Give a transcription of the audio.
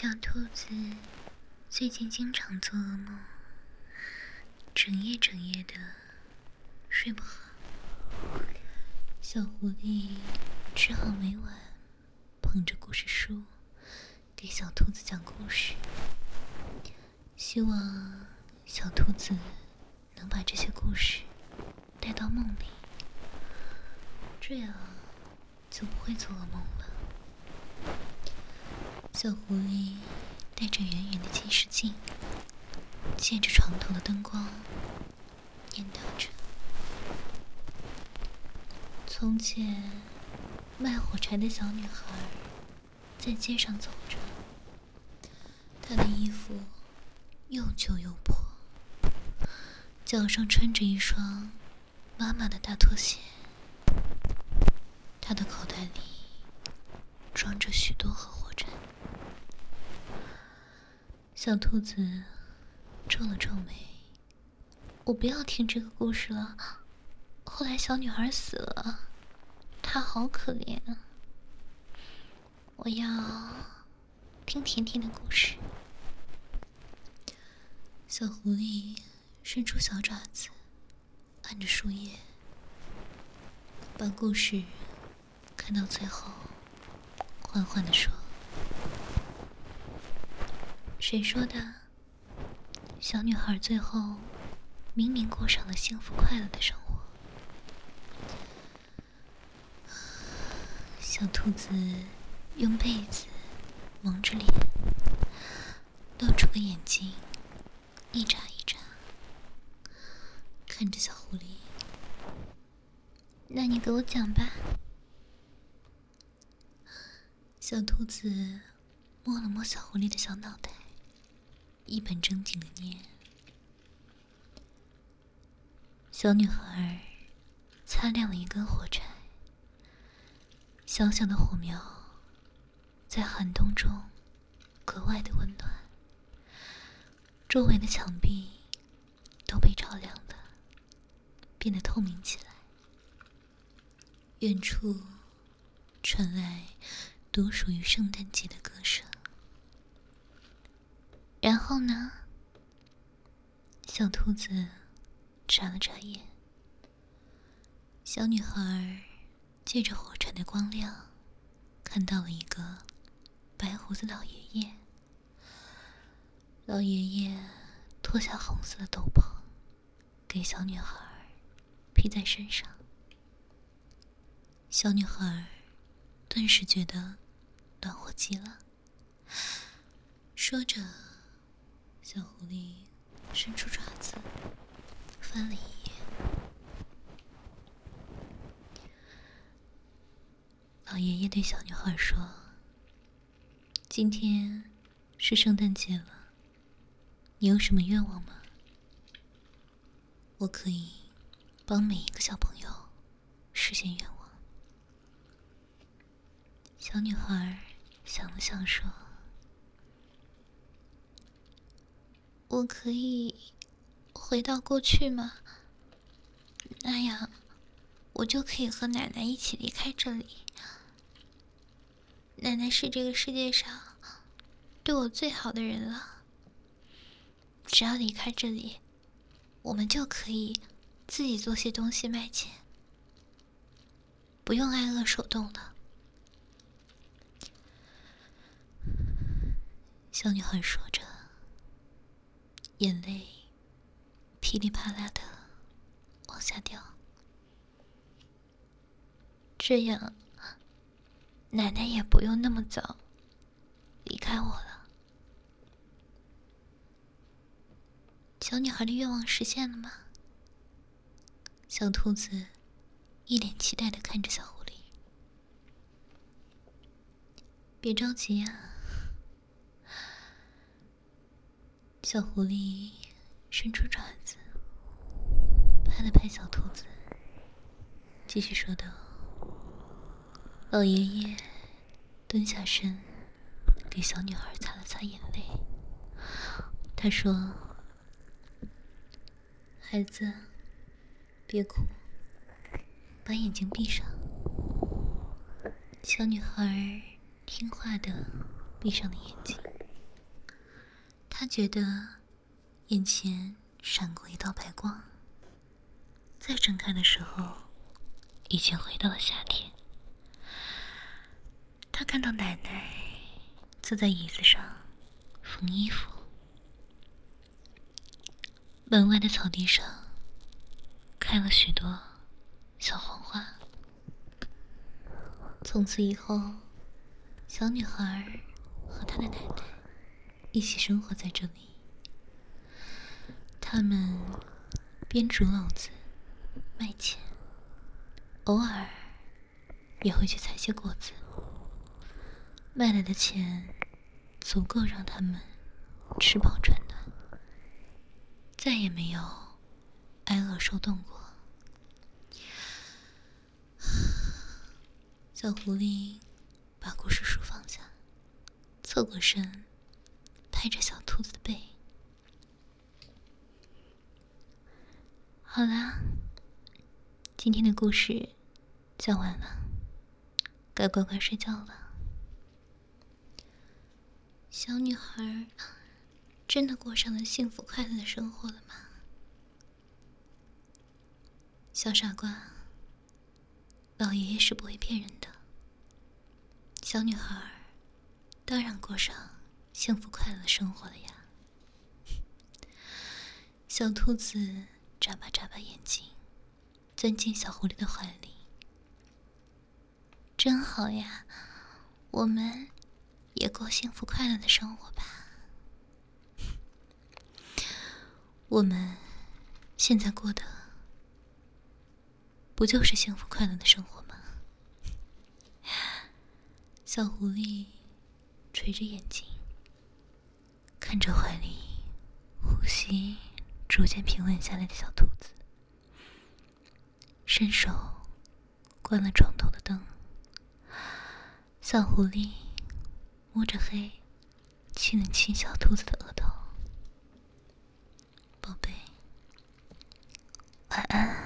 小兔子最近经常做噩梦，整夜整夜的睡不好。小狐狸只好每晚捧着故事书给小兔子讲故事，希望小兔子能把这些故事带到梦里，这样就不会做噩梦了。小狐狸带着圆圆的近视镜，借着床头的灯光，念叨着：“从前，卖火柴的小女孩在街上走着，她的衣服又旧又破，脚上穿着一双妈妈的大拖鞋，她的口袋里装着许多盒火柴。”小兔子皱了皱眉：“我不要听这个故事了。后来小女孩死了，她好可怜啊。我要听甜甜的故事。”小狐狸伸出小爪子，按着树叶，把故事看到最后，缓缓地说。谁说的？小女孩最后明明过上了幸福快乐的生活。小兔子用被子蒙着脸，露出个眼睛，一眨一眨，看着小狐狸。那你给我讲吧。小兔子摸了摸小狐狸的小脑袋。一本正经的念：小女孩擦亮了一根火柴，小小的火苗在寒冬中格外的温暖，周围的墙壁都被照亮了，变得透明起来。远处传来独属于圣诞节的歌。然后呢？小兔子眨了眨眼。小女孩借着火柴的光亮，看到了一个白胡子老爷爷。老爷爷脱下红色的斗篷，给小女孩披在身上。小女孩顿时觉得暖和极了，说着。小狐狸伸出爪子，翻了一页。老爷爷对小女孩说：“今天是圣诞节了，你有什么愿望吗？我可以帮每一个小朋友实现愿望。”小女孩想了想说。我可以回到过去吗？那样，我就可以和奶奶一起离开这里。奶奶是这个世界上对我最好的人了。只要离开这里，我们就可以自己做些东西卖钱，不用挨饿受冻了。小女孩说着。眼泪噼里啪啦的往下掉，这样奶奶也不用那么早离开我了。小女孩的愿望实现了吗？小兔子一脸期待的看着小狐狸。别着急呀。小狐狸伸出爪子，拍了拍小兔子，继续说道：“老爷爷蹲下身，给小女孩擦了擦眼泪。他说：‘孩子，别哭，把眼睛闭上。’小女孩听话的闭上了眼睛。他觉得眼前闪过一道白光，再睁开的时候，已经回到了夏天。他看到奶奶坐在椅子上缝衣服，门外的草地上开了许多小黄花。从此以后，小女孩和她的奶奶一起生活在这里。他们编竹篓子卖钱，偶尔也会去采些果子，卖来的钱足够让他们吃饱穿暖，再也没有挨饿受冻过。小狐狸把故事书放下，侧过身，拍着小兔子的背。好啦，今天的故事讲完了，该乖乖睡觉了。小女孩真的过上了幸福快乐的生活了吗？小傻瓜。老爷爷是不会骗人的。小女孩当然过上幸福快乐生活了呀。小兔子眨巴眨巴眼睛，钻进小狐狸的怀里。真好呀，我们也过幸福快乐的生活吧。我们现在过的。不就是幸福快乐的生活吗？小狐狸垂着眼睛，看着怀里呼吸逐渐平稳下来的小兔子伸手关了床头的灯小狐狸摸着黑亲了亲小兔子的额头。宝贝晚安。